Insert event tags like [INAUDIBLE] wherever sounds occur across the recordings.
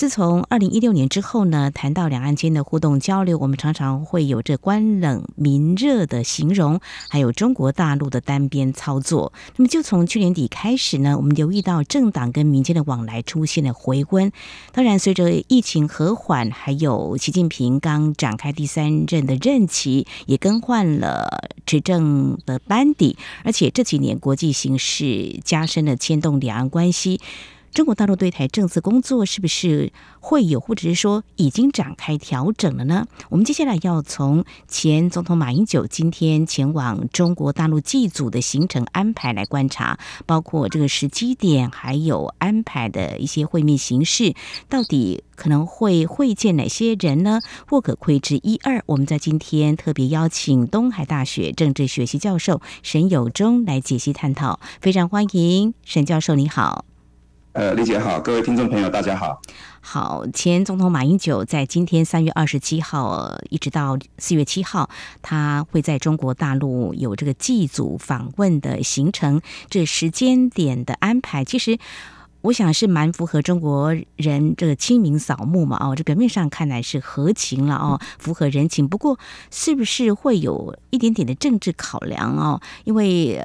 自从二零一六年之后呢，谈到两岸间的互动交流，我们常常会有着官冷民热的形容，还有中国大陆的单边操作。那么就从去年底开始呢，我们留意到政党跟民间的往来出现了回温。当然，随着疫情和缓，还有习近平刚展开第三任的任期，也更换了执政的班底，而且这几年国际形势加深了牵动两岸关系。中国大陆对台政策工作是不是会有，或者是说已经展开调整了呢？我们接下来要从前总统马英九今天前往中国大陆祭祖的行程安排来观察，包括这个时机点，还有安排的一些会面形式，到底可能会会见哪些人呢？或可窥知一二。我们在今天特别邀请东海大学政治学系教授沈有忠来解析探讨，非常欢迎沈教授，你好。呃，丽姐好，各位听众朋友，大家好。好，前总统马英九在今天三月二十七号一直到四月七号，他会在中国大陆有这个祭祖访问的行程，这时间点的安排，其实。我想是蛮符合中国人这个清明扫墓嘛，哦，这表面上看来是合情了哦，符合人情。不过，是不是会有一点点的政治考量哦？因为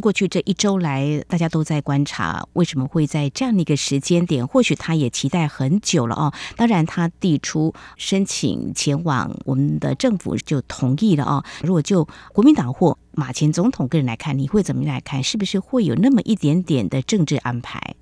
过去这一周来，大家都在观察，为什么会在这样的一个时间点？或许他也期待很久了哦。当然，他递出申请前往，我们的政府就同意了哦。如果就国民党或马前总统个人来看，你会怎么来看？是不是会有那么一点点的政治安排？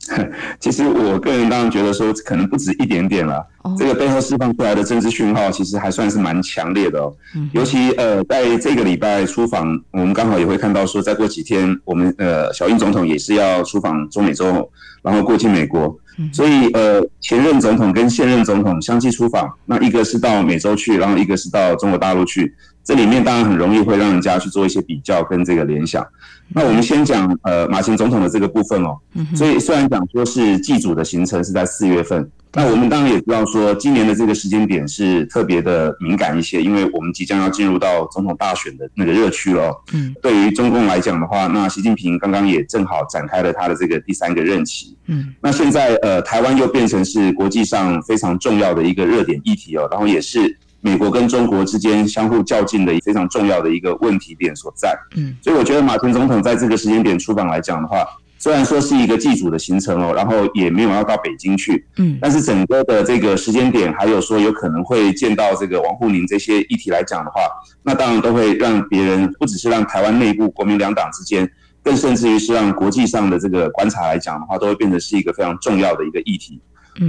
[LAUGHS] 其实我个人当然觉得说，可能不止一点点了。这个背后释放出来的政治讯号，其实还算是蛮强烈的哦。尤其呃，在这个礼拜出访，我们刚好也会看到说，再过几天，我们呃小英总统也是要出访中美洲，然后过境美国。所以呃，前任总统跟现任总统相继出访，那一个是到美洲去，然后一个是到中国大陆去。这里面当然很容易会让人家去做一些比较跟这个联想。那我们先讲呃马前总统的这个部分哦。所以虽然讲说是祭祖的行程是在四月份，那我们当然也知道说今年的这个时间点是特别的敏感一些，因为我们即将要进入到总统大选的那个热区了。嗯。对于中共来讲的话，那习近平刚刚也正好展开了他的这个第三个任期。嗯。那现在呃台湾又变成是国际上非常重要的一个热点议题哦，然后也是。美国跟中国之间相互较劲的非常重要的一个问题点所在，嗯，所以我觉得马前总统在这个时间点出访来讲的话，虽然说是一个祭祖的行程哦，然后也没有要到北京去，嗯，但是整个的这个时间点，还有说有可能会见到这个王沪宁这些议题来讲的话，那当然都会让别人不只是让台湾内部国民两党之间，更甚至于是让国际上的这个观察来讲的话，都会变成是一个非常重要的一个议题。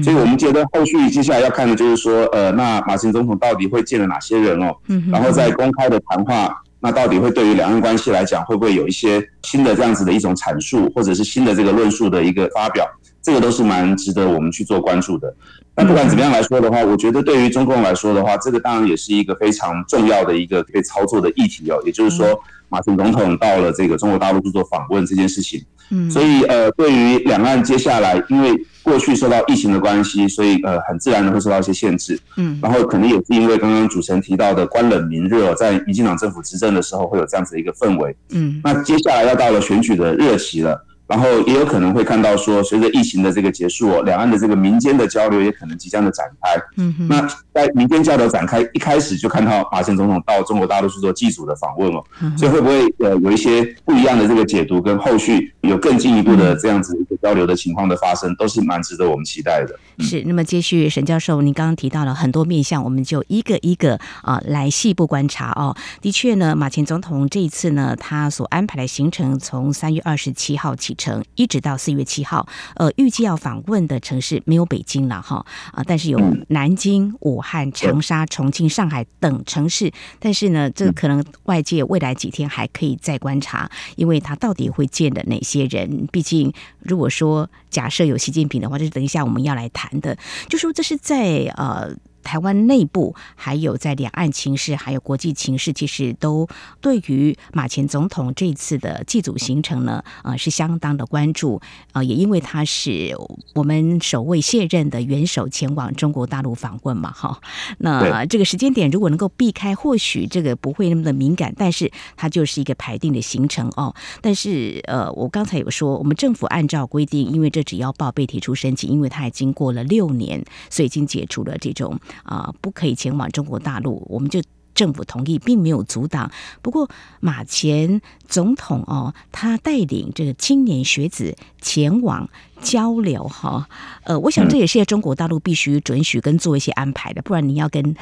所以，我们觉得后续接下来要看的就是说，呃，那马前总统到底会见了哪些人哦？然后在公开的谈话，那到底会对于两岸关系来讲，会不会有一些新的这样子的一种阐述，或者是新的这个论述的一个发表？这个都是蛮值得我们去做关注的。那不管怎么样来说的话，我觉得对于中共来说的话，这个当然也是一个非常重要的一个可以操作的议题哦。也就是说，马前总统到了这个中国大陆去做访问这件事情，嗯，所以呃，对于两岸接下来，因为过去受到疫情的关系，所以呃，很自然的会受到一些限制，嗯，然后可能也是因为刚刚主持人提到的官冷民热，在民进党政府执政的时候会有这样子的一个氛围，嗯，那接下来要到了选举的热期了。然后也有可能会看到说，随着疫情的这个结束，两岸的这个民间的交流也可能即将的展开。嗯哼。那在民间交流展开一开始就看到马前总统到中国大陆去做祭祖的访问哦，所以会不会呃有一些不一样的这个解读，跟后续有更进一步的这样子一个交流的情况的发生，都是蛮值得我们期待的。是。那么接续沈教授，您刚刚提到了很多面向，我们就一个一个啊来细部观察哦。的确呢，马前总统这一次呢，他所安排的行程从三月二十七号起。程一直到四月七号，呃，预计要访问的城市没有北京了哈啊，但是有南京、武汉、长沙、重庆、上海等城市。但是呢，这可能外界未来几天还可以再观察，因为他到底会见的哪些人？毕竟，如果说假设有习近平的话，就是等一下我们要来谈的，就说这是在呃。台湾内部，还有在两岸情势，还有国际情势，其实都对于马前总统这次的祭祖行程呢，呃，是相当的关注。呃，也因为他是我们首位卸任的元首前往中国大陆访问嘛，哈。那这个时间点如果能够避开，或许这个不会那么的敏感，但是它就是一个排定的行程哦。但是呃，我刚才有说，我们政府按照规定，因为这只要报备提出申请，因为他已经过了六年，所以已经解除了这种啊、呃、不可以前往中国大陆，我们就政府同意，并没有阻挡。不过马前总统哦，他带领这个青年学子前往交流哈，呃，我想这也是在中国大陆必须准许跟做一些安排的，不然你要跟。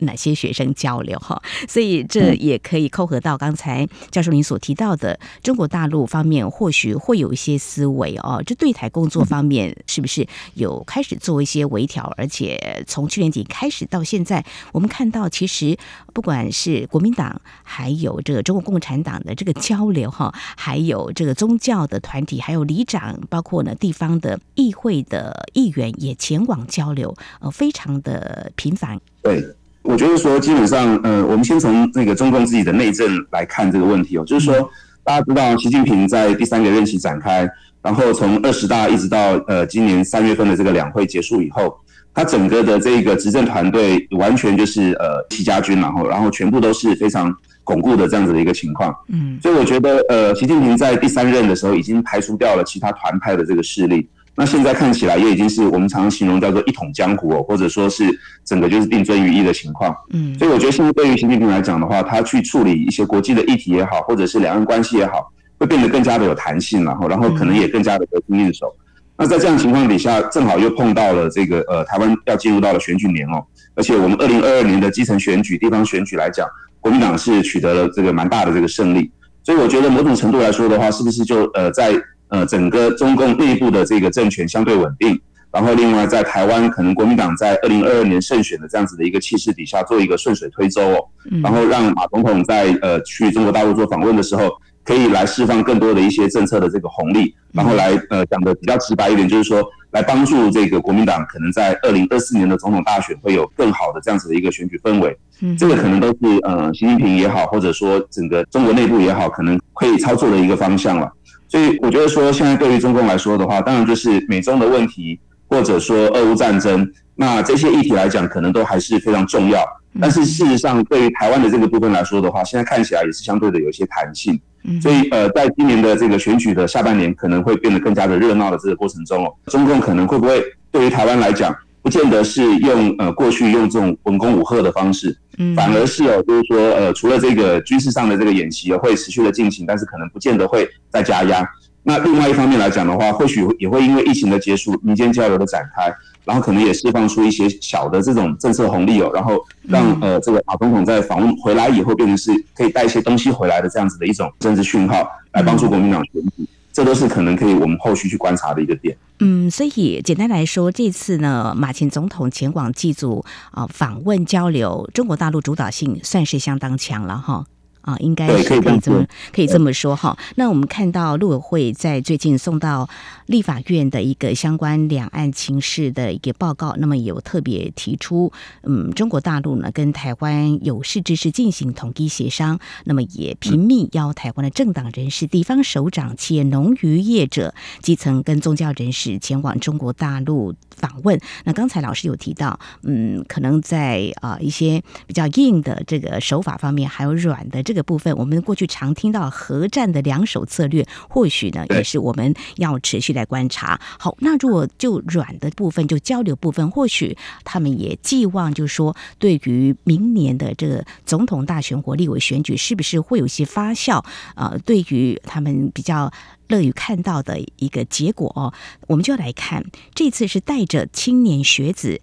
哪些学生交流哈？所以这也可以扣合到刚才教授您所提到的，中国大陆方面或许会有一些思维哦。这对台工作方面是不是有开始做一些微调？而且从去年底开始到现在，我们看到其实不管是国民党还有这个中国共产党的这个交流哈，还有这个宗教的团体，还有里长，包括呢地方的议会的议员也前往交流，呃，非常的频繁。对。我觉得说，基本上，呃，我们先从那个中共自己的内政来看这个问题哦，就是说，大家知道，习近平在第三个任期展开，然后从二十大一直到呃今年三月份的这个两会结束以后，他整个的这个执政团队完全就是呃戚家军，然后然后全部都是非常巩固的这样子的一个情况。嗯，所以我觉得，呃，习近平在第三任的时候已经排除掉了其他团派的这个势力。那现在看起来也已经是我们常常形容叫做一统江湖哦，或者说是整个就是定尊于一的情况。嗯，所以我觉得现在对于习近平来讲的话，他去处理一些国际的议题也好，或者是两岸关系也好，会变得更加的有弹性，然后然后可能也更加的得心应手。那在这样情况底下，正好又碰到了这个呃台湾要进入到了选举年哦，而且我们二零二二年的基层选举、地方选举来讲，国民党是取得了这个蛮大的这个胜利，所以我觉得某种程度来说的话，是不是就呃在。呃，整个中共内部的这个政权相对稳定，然后另外在台湾，可能国民党在二零二二年胜选的这样子的一个气势底下，做一个顺水推舟哦，然后让马总统在呃去中国大陆做访问的时候，可以来释放更多的一些政策的这个红利，然后来呃讲的比较直白一点，就是说来帮助这个国民党可能在二零二四年的总统大选会有更好的这样子的一个选举氛围，嗯这个可能都是呃习近平也好，或者说整个中国内部也好，可能可以操作的一个方向了。所以我觉得说，现在对于中共来说的话，当然就是美中的问题，或者说俄乌战争，那这些议题来讲，可能都还是非常重要。但是事实上，对于台湾的这个部分来说的话，现在看起来也是相对的有一些弹性。所以呃，在今年的这个选举的下半年，可能会变得更加的热闹的这个过程中哦，中共可能会不会对于台湾来讲，不见得是用呃过去用这种文攻武吓的方式，反而是哦，就是说呃除了这个军事上的这个演习会持续的进行，但是可能不见得会再加压。那另外一方面来讲的话，或许也会因为疫情的结束，民间交流的展开，然后可能也释放出一些小的这种政策红利哦，然后让呃这个马总统在访问回来以后，变成是可以带一些东西回来的这样子的一种政治讯号，来帮助国民党选举。这都是可能可以我们后续去观察的一个点。嗯，所以简单来说，这次呢，马前总统前往祭祖啊，访问交流，中国大陆主导性算是相当强了哈。啊，应该是可以这么可以这么说哈。那我们看到陆委会在最近送到立法院的一个相关两岸情势的一个报告，那么有特别提出，嗯，中国大陆呢跟台湾有识之士进行统一协商，那么也频密邀台湾的政党人士、地方首长、企业、农渔业者、基层跟宗教人士前往中国大陆访问。那刚才老师有提到，嗯，可能在啊一些比较硬的这个手法方面，还有软的。这个部分，我们过去常听到核战的两手策略，或许呢也是我们要持续来观察。好，那如果就软的部分，就交流部分，或许他们也寄望，就是说，对于明年的这个总统大选或立委选举，是不是会有一些发酵？啊、呃，对于他们比较乐于看到的一个结果哦，我们就来看这次是带着青年学子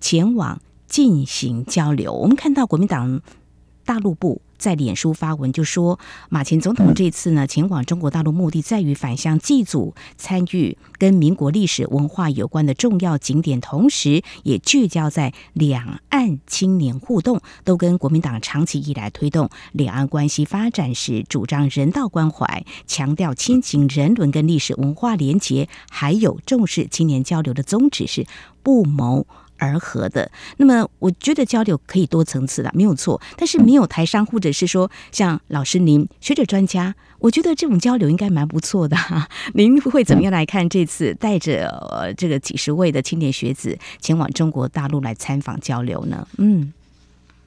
前往进行交流。我们看到国民党大陆部。在脸书发文就说，马前总统这次呢前往中国大陆，目的在于返乡祭祖，参与跟民国历史文化有关的重要景点，同时也聚焦在两岸青年互动，都跟国民党长期以来推动两岸关系发展时主张人道关怀，强调亲情人伦跟历史文化连结，还有重视青年交流的宗旨是不谋而合的。那么，我觉得交流可以多层次的，没有错。但是没有台商，或者是说像老师您学者专家，我觉得这种交流应该蛮不错的。[LAUGHS] 您会怎么样来看这次带着呃这个几十位的青年学子前往中国大陆来参访交流呢？嗯，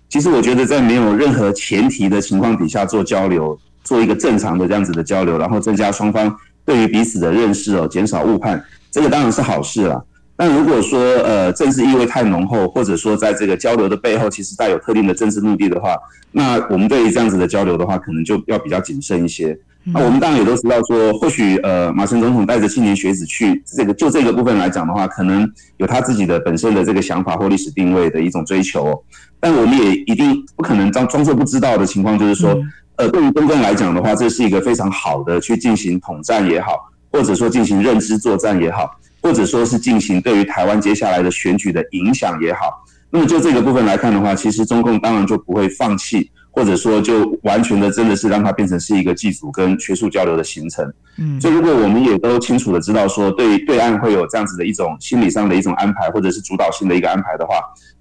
其实我觉得在没有任何前提的情况底下做交流，做一个正常的这样子的交流，然后增加双方对于彼此的认识哦，减少误判，这个当然是好事了。但如果说呃政治意味太浓厚，或者说在这个交流的背后其实带有特定的政治目的的话，那我们对于这样子的交流的话，可能就要比较谨慎一些。那我们当然也都知道说，或许呃马前总统带着青年学子去这个就这个部分来讲的话，可能有他自己的本身的这个想法或历史定位的一种追求。但我们也一定不可能装装作不知道的情况，就是说呃对于公共来讲的话，这是一个非常好的去进行统战也好，或者说进行认知作战也好。或者说是进行对于台湾接下来的选举的影响也好，那么就这个部分来看的话，其实中共当然就不会放弃，或者说就完全的真的是让它变成是一个祭祖跟学术交流的行程。嗯，所以如果我们也都清楚的知道说对对岸会有这样子的一种心理上的一种安排，或者是主导性的一个安排的话，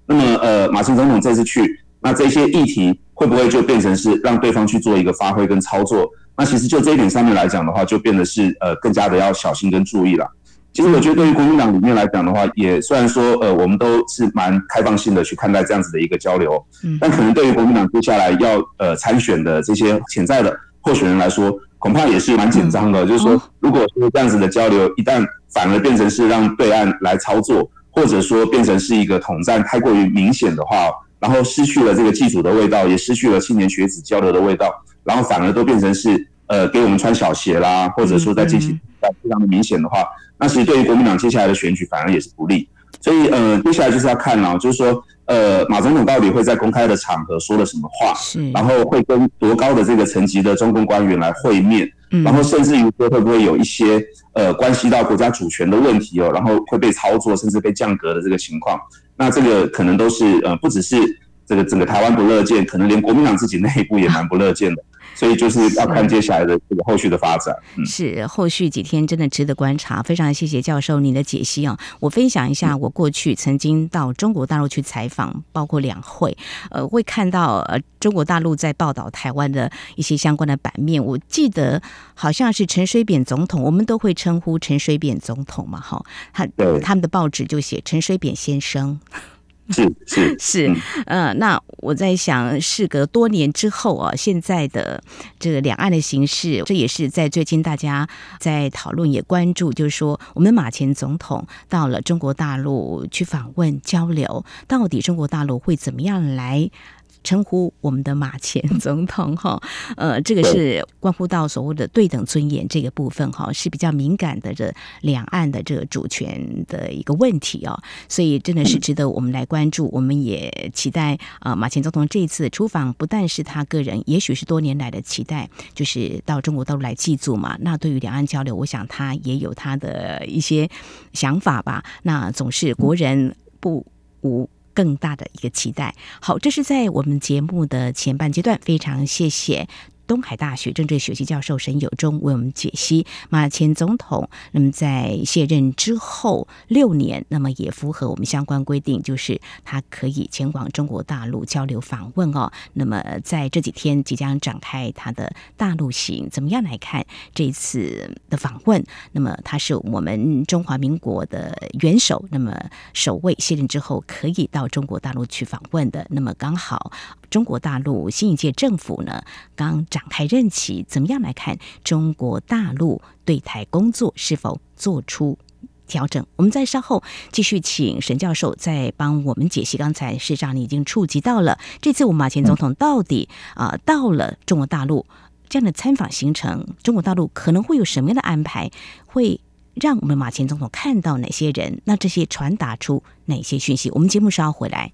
那么呃，马前总统这次去，那这些议题会不会就变成是让对方去做一个发挥跟操作？那其实就这一点上面来讲的话，就变得是呃更加的要小心跟注意了。其实我觉得，对于国民党里面来讲的话，也虽然说，呃，我们都是蛮开放性的去看待这样子的一个交流，但可能对于国民党接下来要呃参选的这些潜在的候选人来说，恐怕也是蛮紧张的。就是说，如果说这样子的交流一旦反而变成是让对岸来操作，或者说变成是一个统战太过于明显的话，然后失去了这个祭祖的味道，也失去了青年学子交流的味道，然后反而都变成是呃给我们穿小鞋啦，或者说在进行非常的明显的话。那其实对于国民党接下来的选举反而也是不利，所以呃，接下来就是要看了，就是说呃，马总统到底会在公开的场合说了什么话，然后会跟多高的这个层级的中共官员来会面，然后甚至于说会不会有一些呃关系到国家主权的问题哦，然后会被操作甚至被降格的这个情况，那这个可能都是呃不只是这个整个台湾不乐见，可能连国民党自己内部也蛮不乐见的。[LAUGHS] 所以就是要看接下来的这个后续的发展。嗯，是后续几天真的值得观察。非常谢谢教授您的解析啊！我分享一下，我过去曾经到中国大陆去采访，包括两会，呃，会看到呃中国大陆在报道台湾的一些相关的版面。我记得好像是陈水扁总统，我们都会称呼陈水扁总统嘛，哈，他他们的报纸就写陈水扁先生。是是 [LAUGHS] 是，呃，那我在想，事隔多年之后啊，现在的这个两岸的形势，这也是在最近大家在讨论也关注，就是说，我们马前总统到了中国大陆去访问交流，到底中国大陆会怎么样来称呼我们的马前总统哈，[LAUGHS] 呃，这个是关乎到所谓的对等尊严这个部分哈，是比较敏感的这两岸的这个主权的一个问题哦，所以真的是值得我们来关注。我们也期待啊，马前总统这一次出访，不但是他个人，也许是多年来的期待，就是到中国大陆来祭祖嘛。那对于两岸交流，我想他也有他的一些想法吧。那总是国人不无。更大的一个期待。好，这是在我们节目的前半阶段，非常谢谢。东海大学政治学系教授沈友忠为我们解析马前总统，那么在卸任之后六年，那么也符合我们相关规定，就是他可以前往中国大陆交流访问哦。那么在这几天即将展开他的大陆行，怎么样来看这一次的访问？那么他是我们中华民国的元首，那么首位卸任之后可以到中国大陆去访问的。那么刚好中国大陆新一届政府呢，刚。展开任期，怎么样来看中国大陆对台工作是否做出调整？我们再稍后继续请沈教授再帮我们解析。刚才市长你已经触及到了，这次我们马前总统到底啊、到了中国大陆这样的参访行程，中国大陆可能会有什么样的安排？会让我们马前总统看到哪些人？那这些传达出哪些讯息？我们节目稍后回来。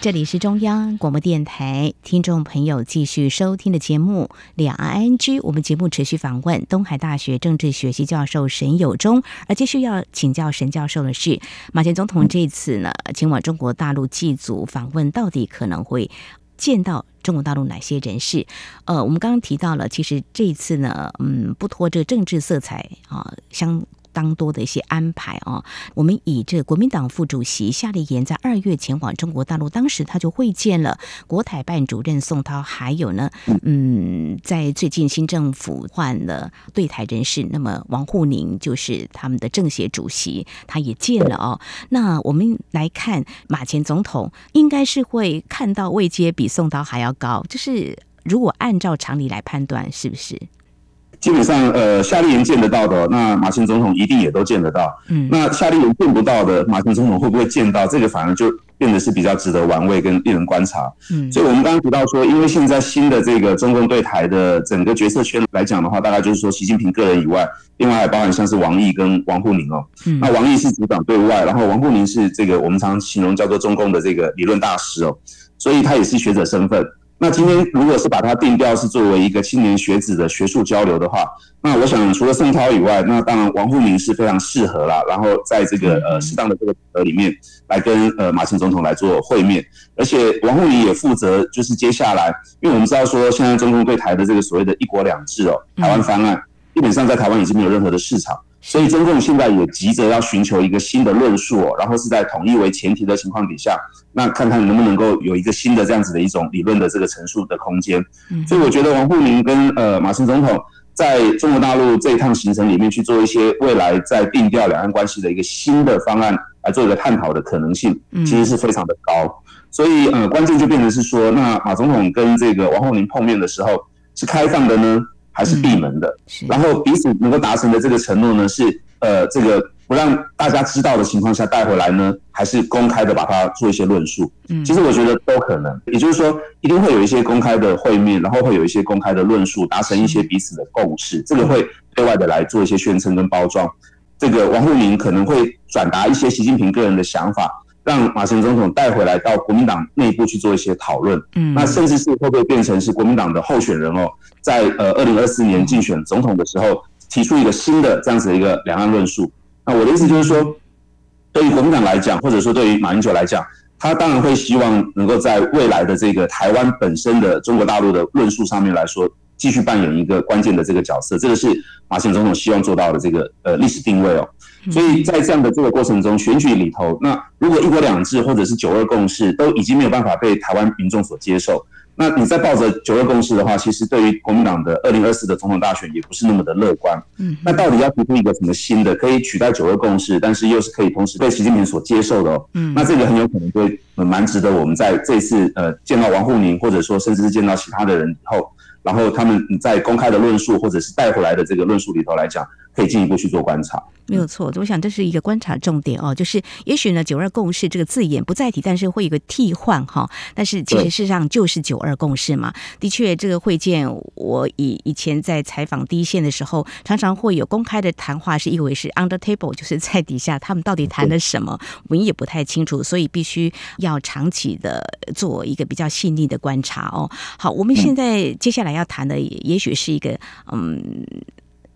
这里是中央广播电台，听众朋友继续收听的节目《两岸 ING》。我们节目持续访问东海大学政治学系教授沈友忠，而继续要请教沈教授的是，马前总统这次呢前往中国大陆祭祖访问，到底可能会见到中国大陆哪些人士？呃，我们刚刚提到了，其实这一次呢，嗯，不脱这个政治色彩啊，相。当多的一些安排啊，我们以这个国民党副主席夏立言在二月前往中国大陆，当时他就会见了国台办主任宋涛，还有呢，嗯，在最近新政府换了对台人士，那么王沪宁就是他们的政协主席，他也见了哦。那我们来看马前总统，应该是会看到位阶比宋涛还要高，就是如果按照常理来判断，是不是？基本上，呃，夏立言见得到的，那马前总统一定也都见得到。嗯，那夏立言见不到的，马前总统会不会见到？这个反而就变得是比较值得玩味跟令人观察。嗯，所以我们刚刚提到说，因为现在新的这个中共对台的整个决策圈来讲的话，大概就是说习近平个人以外，另外还包含像是王毅跟王沪宁哦。嗯，那王毅是组长对外，然后王沪宁是这个我们常常形容叫做中共的这个理论大师哦，所以他也是学者身份。那今天如果是把它定调是作为一个青年学子的学术交流的话，那我想除了宋涛以外，那当然王沪宁是非常适合啦。然后在这个呃适当的这个场合里面来跟呃马前总统来做会面，而且王沪宁也负责就是接下来，因为我们知道说现在中共对台的这个所谓的一国两制哦，台湾方案基本上在台湾已经没有任何的市场。所以中共现在也急着要寻求一个新的论述，哦然后是在统一为前提的情况底下，那看看能不能够有一个新的这样子的一种理论的这个陈述的空间。所以我觉得王沪宁跟呃马前总统在中国大陆这一趟行程里面去做一些未来在定调两岸关系的一个新的方案来做一个探讨的可能性，其实是非常的高。所以呃关键就变成是说，那马总统跟这个王沪宁碰面的时候是开放的呢？还是闭门的，嗯、然后彼此能够达成的这个承诺呢，是呃，这个不让大家知道的情况下带回来呢，还是公开的把它做一些论述？嗯，其实我觉得都可能，也就是说，一定会有一些公开的会面，然后会有一些公开的论述，达成一些彼此的共识，嗯、这个会对外的来做一些宣称跟包装。这个王沪宁可能会转达一些习近平个人的想法。让马前总统带回来到国民党内部去做一些讨论，嗯，那甚至是会不会变成是国民党的候选人哦，在呃二零二四年竞选总统的时候提出一个新的这样子的一个两岸论述？那我的意思就是说，对于国民党来讲，或者说对于马英九来讲，他当然会希望能够在未来的这个台湾本身的中国大陆的论述上面来说，继续扮演一个关键的这个角色。这个是马前总统希望做到的这个呃历史定位哦。所以在这样的这个过程中，选举里头，那如果一国两制或者是九二共识都已经没有办法被台湾民众所接受，那你再抱着九二共识的话，其实对于国民党的二零二四的总统大选也不是那么的乐观。嗯，那到底要提出一个什么新的可以取代九二共识，但是又是可以同时被习近平所接受的？嗯，那这个很有可能会蛮值得我们在这次呃见到王沪宁，或者说甚至是见到其他的人以后，然后他们在公开的论述或者是带回来的这个论述里头来讲，可以进一步去做观察。没有错，我想这是一个观察重点哦，就是也许呢“九二共识”这个字眼不再提，但是会有个替换哈。但是其实事实上就是“九二共识”嘛。的确，这个会见我以以前在采访第一线的时候，常常会有公开的谈话，是以为是 under table，就是在底下他们到底谈了什么，我们也不太清楚，所以必须要长期的做一个比较细腻的观察哦。好，我们现在接下来要谈的，也许是一个嗯。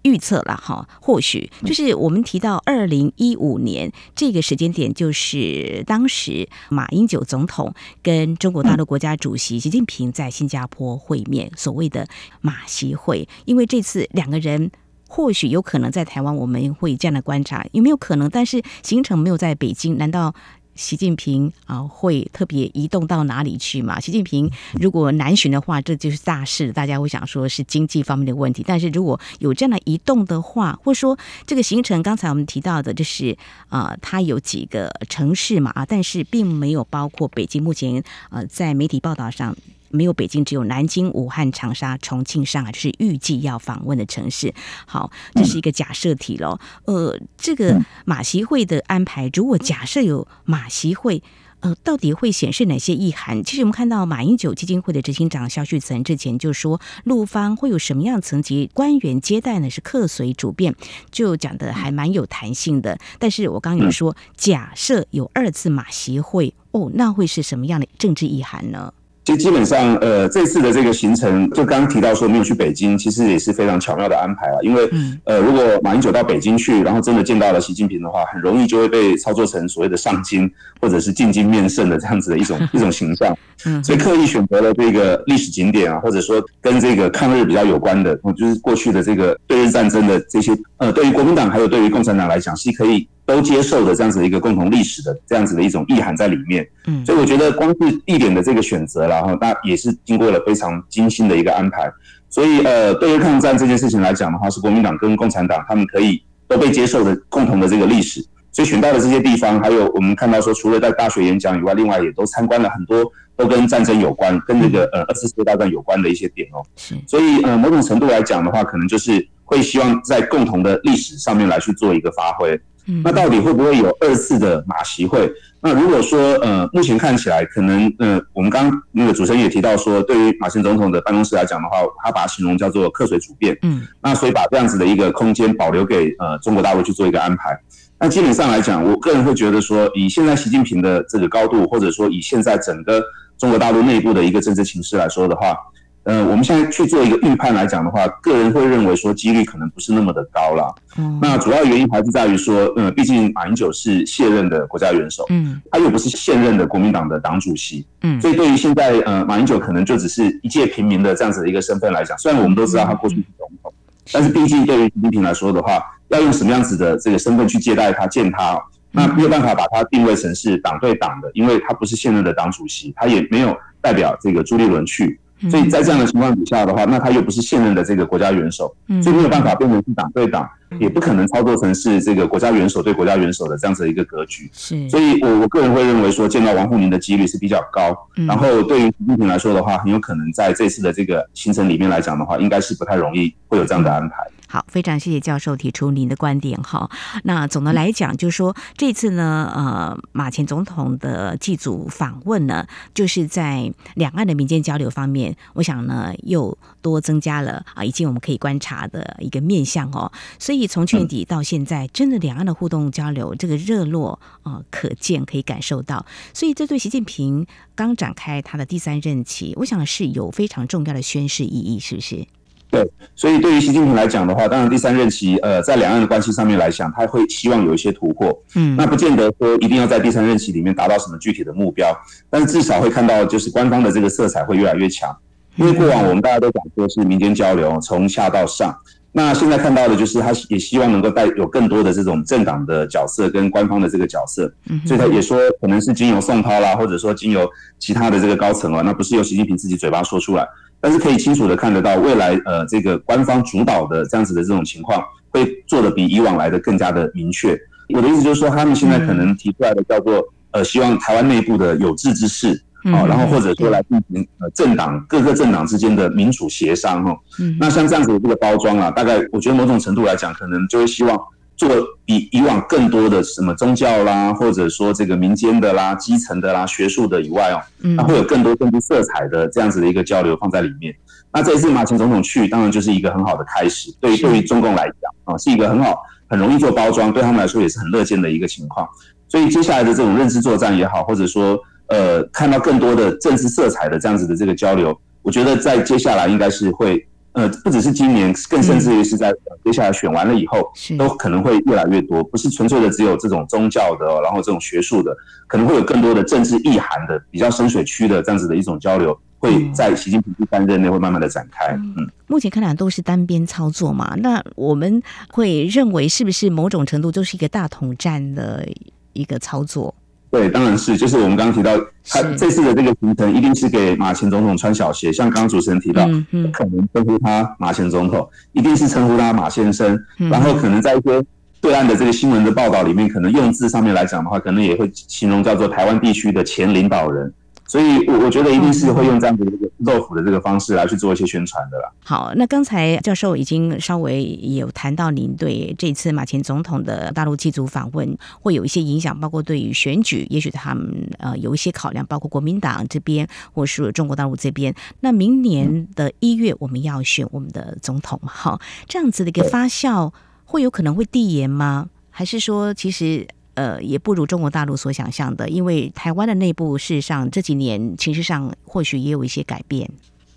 预测了哈，或许就是我们提到二零一五年这个时间点，就是当时马英九总统跟中国大陆国家主席习近平在新加坡会面，所谓的马习会。因为这次两个人或许有可能在台湾，我们会这样的观察，有没有可能？但是行程没有在北京，难道？习近平啊，会特别移动到哪里去嘛？习近平如果南巡的话，这就是大事，大家会想说是经济方面的问题。但是如果有这样的移动的话，或者说这个行程，刚才我们提到的，就是啊，它有几个城市嘛啊，但是并没有包括北京。目前呃，在媒体报道上。没有北京，只有南京、武汉、长沙、重庆、上海，就是预计要访问的城市。好，这是一个假设题喽。呃，这个马习会的安排，如果假设有马习会，呃，到底会显示哪些意涵？其实我们看到马英九基金会的执行长萧旭岑之前就说，陆方会有什么样层级官员接待呢？是客随主便，就讲的还蛮有弹性的。但是我刚刚有说，假设有二次马习会，哦，那会是什么样的政治意涵呢？其实基本上，呃，这次的这个行程，就刚刚提到说没有去北京，其实也是非常巧妙的安排啊。因为，呃，如果马英九到北京去，然后真的见到了习近平的话，很容易就会被操作成所谓的上京或者是进京面圣的这样子的一种 [LAUGHS] 一种形象。所以刻意选择了这个历史景点啊，或者说跟这个抗日比较有关的，就是过去的这个对日战争的这些，呃，对于国民党还有对于共产党来讲，是可以。都接受的这样子的一个共同历史的这样子的一种意涵在里面，嗯，所以我觉得光是地点的这个选择，然后那也是经过了非常精心的一个安排。所以呃，对于抗战这件事情来讲的话，是国民党跟共产党他们可以都被接受的共同的这个历史。所以选到的这些地方，还有我们看到说，除了在大学演讲以外，另外也都参观了很多都跟战争有关、跟这个呃二次世界大战有关的一些点哦。是，所以呃某种程度来讲的话，可能就是会希望在共同的历史上面来去做一个发挥。那到底会不会有二次的马习会？那如果说呃，目前看起来可能呃，我们刚刚那个主持人也提到说，对于马前总统的办公室来讲的话，他把它形容叫做客随主便。嗯，那所以把这样子的一个空间保留给呃中国大陆去做一个安排。那基本上来讲，我个人会觉得说，以现在习近平的这个高度，或者说以现在整个中国大陆内部的一个政治形势来说的话。呃，我们现在去做一个预判来讲的话，个人会认为说几率可能不是那么的高了。嗯，那主要原因还是在于说，呃，毕竟马英九是卸任的国家元首，嗯，他又不是现任的国民党的党主席，嗯，所以对于现在呃马英九可能就只是一介平民的这样子的一个身份来讲，虽然我们都知道他过去是总统，但是毕竟对于习近平来说的话，要用什么样子的这个身份去接待他、见他，那没有办法把他定位成是党对党的，因为他不是现任的党主席，他也没有代表这个朱立伦去。所以在这样的情况底下的话，那他又不是现任的这个国家元首，所以没有办法变成是党对党，也不可能操作成是这个国家元首对国家元首的这样子的一个格局。是，所以我我个人会认为说，见到王沪宁的几率是比较高。然后对于习近平来说的话，很有可能在这次的这个行程里面来讲的话，应该是不太容易会有这样的安排。好，非常谢谢教授提出您的观点哈。那总的来讲，就是说这次呢，呃，马前总统的祭祖访问呢，就是在两岸的民间交流方面，我想呢又多增加了啊，以及我们可以观察的一个面向哦。所以从去年底到现在，真的两岸的互动交流这个热络啊，呃，可见可以感受到。所以这对习近平刚展开他的第三任期，我想是有非常重要的宣示意义，是不是？对，所以对于习近平来讲的话，当然第三任期，呃，在两岸的关系上面来讲，他会希望有一些突破。嗯，那不见得说一定要在第三任期里面达到什么具体的目标，但是至少会看到就是官方的这个色彩会越来越强。因为过往我们大家都讲说是民间交流，从下到上，那现在看到的就是他也希望能够带有更多的这种政党的角色跟官方的这个角色。嗯，所以他也说可能是经由宋涛啦，或者说经由其他的这个高层啊，那不是由习近平自己嘴巴说出来。但是可以清楚的看得到，未来呃这个官方主导的这样子的这种情况，会做的比以往来的更加的明确。我的意思就是说，他们现在可能提出来的叫做呃，希望台湾内部的有志之士，啊，然后或者说来进行呃政党各个政党之间的民主协商哈。那像这样子的这个包装啊，大概我觉得某种程度来讲，可能就会希望。做比以往更多的什么宗教啦，或者说这个民间的啦、基层的啦、学术的以外哦，那会有更多更多色彩的这样子的一个交流放在里面。那这一次马前总统去，当然就是一个很好的开始。对于对于中共来讲啊，是一个很好、很容易做包装，对他们来说也是很乐见的一个情况。所以接下来的这种认知作战也好，或者说呃看到更多的政治色彩的这样子的这个交流，我觉得在接下来应该是会。呃，不只是今年，更甚至于是在接下来选完了以后，都可能会越来越多，不是纯粹的只有这种宗教的，然后这种学术的，可能会有更多的政治意涵的，比较深水区的这样子的一种交流，会在习近平第三任内会慢慢的展开。嗯，目前看来都是单边操作嘛，那我们会认为是不是某种程度就是一个大统战的一个操作？对，当然是，就是我们刚刚提到，他这次的这个行程一定是给马前总统穿小鞋，像刚刚主持人提到，不可能称呼他马前总统，一定是称呼他马先生，然后可能在一些对岸的这个新闻的报道里面，可能用字上面来讲的话，可能也会形容叫做台湾地区的前领导人，所以，我我觉得一定是会用这样子的一个肉腐的这个方式来去做一些宣传的啦。好，那刚才教授已经稍微有谈到，您对这次马前总统的大陆祭祖访问会有一些影响，包括对于选举，也许他们呃有一些考量，包括国民党这边或是中国大陆这边。那明年的一月我们要选我们的总统嘛？哈，这样子的一个发酵会有可能会递延吗？还是说其实？呃，也不如中国大陆所想象的，因为台湾的内部事实上这几年情绪上或许也有一些改变。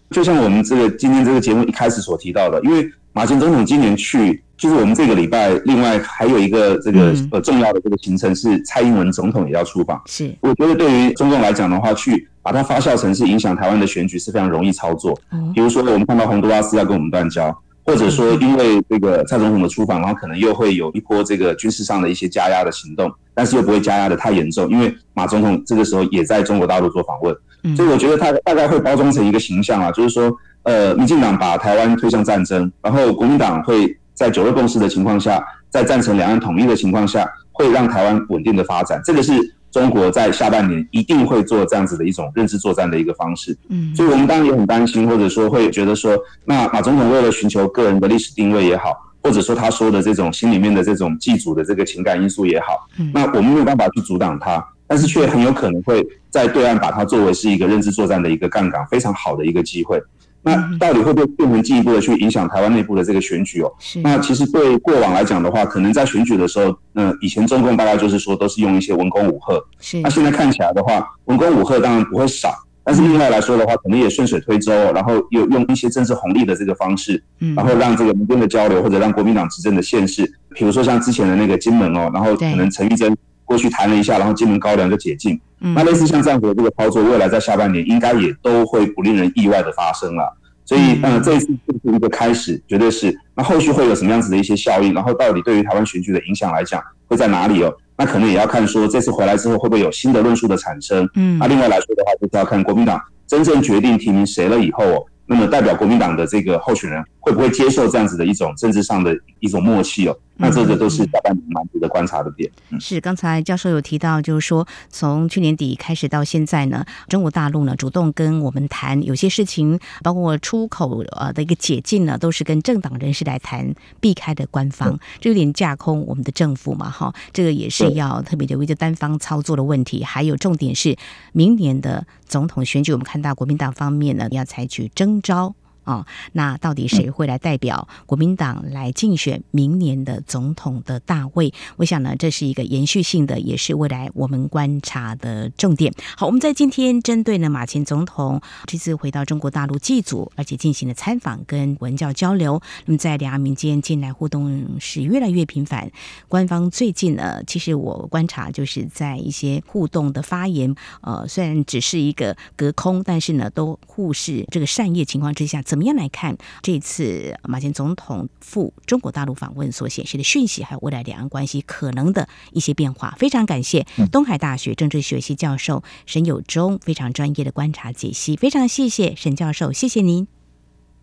就像我们这个今天这个节目一开始所提到的，因为马前总统今年去，就是我们这个礼拜另外还有一个这个呃重要的这个行程是蔡英文总统也要出访。是，我觉得对于中共来讲的话，去把它发酵成是影响台湾的选举是非常容易操作。嗯，比如说我们看到洪都拉斯要跟我们断交。或者说，因为这个蔡总统的出访，然后可能又会有一波这个军事上的一些加压的行动，但是又不会加压的太严重，因为马总统这个时候也在中国大陆做访问，所以我觉得他大概会包装成一个形象啊，就是说，呃，民进党把台湾推向战争，然后国民党会在九二共识的情况下，在赞成两岸统一的情况下，会让台湾稳定的发展，这个是。中国在下半年一定会做这样子的一种认知作战的一个方式，嗯，所以我们当然也很担心，或者说会觉得说，那马总统为了寻求个人的历史定位也好，或者说他说的这种心里面的这种祭祖的这个情感因素也好，那我们没有办法去阻挡他，但是却很有可能会在对岸把它作为是一个认知作战的一个杠杆，非常好的一个机会。那到底会不会变成进一步的去影响台湾内部的这个选举哦？是。那其实对过往来讲的话，可能在选举的时候，那以前中共大概就是说都是用一些文攻武吓。是。那现在看起来的话，文攻武吓当然不会少，但是另外来说的话，可能也顺水推舟，然后又用一些政治红利的这个方式，嗯，然后让这个民间的交流或者让国民党执政的县市，比如说像之前的那个金门哦，然后可能陈玉珍过去谈了一下，然后金门高粱就解禁。嗯。那类似像这样子的这个操作，未来在下半年应该也都会不令人意外的发生了。所以，呃，这一次就是一个开始，绝对是。那后续会有什么样子的一些效应？然后，到底对于台湾选举的影响来讲，会在哪里哦？那可能也要看说，这次回来之后会不会有新的论述的产生。嗯，那另外来说的话，就是要看国民党真正决定提名谁了以后哦。那么代表国民党的这个候选人会不会接受这样子的一种政治上的一种默契哦？那这个都是下半年蛮值得观察的点。嗯，是刚才教授有提到，就是说从去年底开始到现在呢，中国大陆呢主动跟我们谈有些事情，包括出口呃的一个解禁呢，都是跟政党人士来谈，避开的官方，这有点架空我们的政府嘛，哈，这个也是要特别留意的单方操作的问题。还有重点是明年的总统选举，我们看到国民党方面呢要采取征。招啊，那到底谁会来代表国民党来竞选明年的总统的大位？我想呢，这是一个延续性的，也是未来我们观察的重点。好，我们在今天针对呢马前总统这次回到中国大陆祭祖，而且进行了参访跟文教交流。那么在两岸民间近来互动是越来越频繁。官方最近呢，其实我观察就是在一些互动的发言，呃，虽然只是一个隔空，但是呢，都互视这个善意情况之下，怎么样来看这次马前总统赴中国大陆访问所显示的讯息，还有未来两岸关系可能的一些变化？非常感谢东海大学政治学系教授沈有忠非常专业的观察解析，非常谢谢沈教授，谢谢您，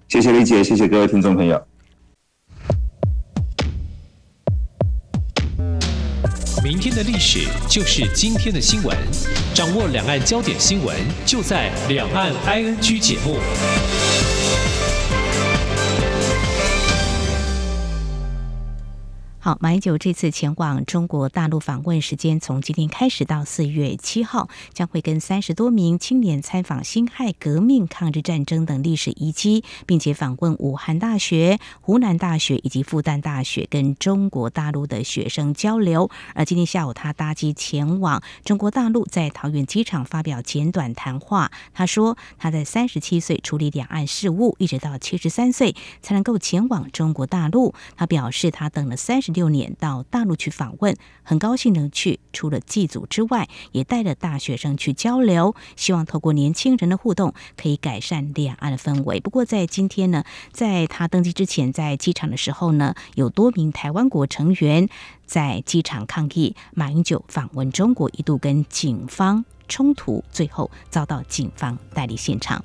谢谢李姐，谢谢各位听众朋友。明天的历史就是今天的新闻，掌握两岸焦点新闻就在《两岸 ING》节目。好，马英九这次前往中国大陆访问时间从今天开始到四月七号，将会跟三十多名青年参访辛亥革命、抗日战争等历史遗迹，并且访问武汉大学、湖南大学以及复旦大学，跟中国大陆的学生交流。而今天下午，他搭机前往中国大陆，在桃园机场发表简短谈话。他说，他在三十七岁处理两岸事务，一直到七十三岁才能够前往中国大陆。他表示，他等了三十。六年到大陆去访问，很高兴能去。除了祭祖之外，也带着大学生去交流，希望透过年轻人的互动，可以改善两岸的氛围。不过在今天呢，在他登机之前，在机场的时候呢，有多名台湾国成员在机场抗议马英九访问中国，一度跟警方冲突，最后遭到警方带离现场。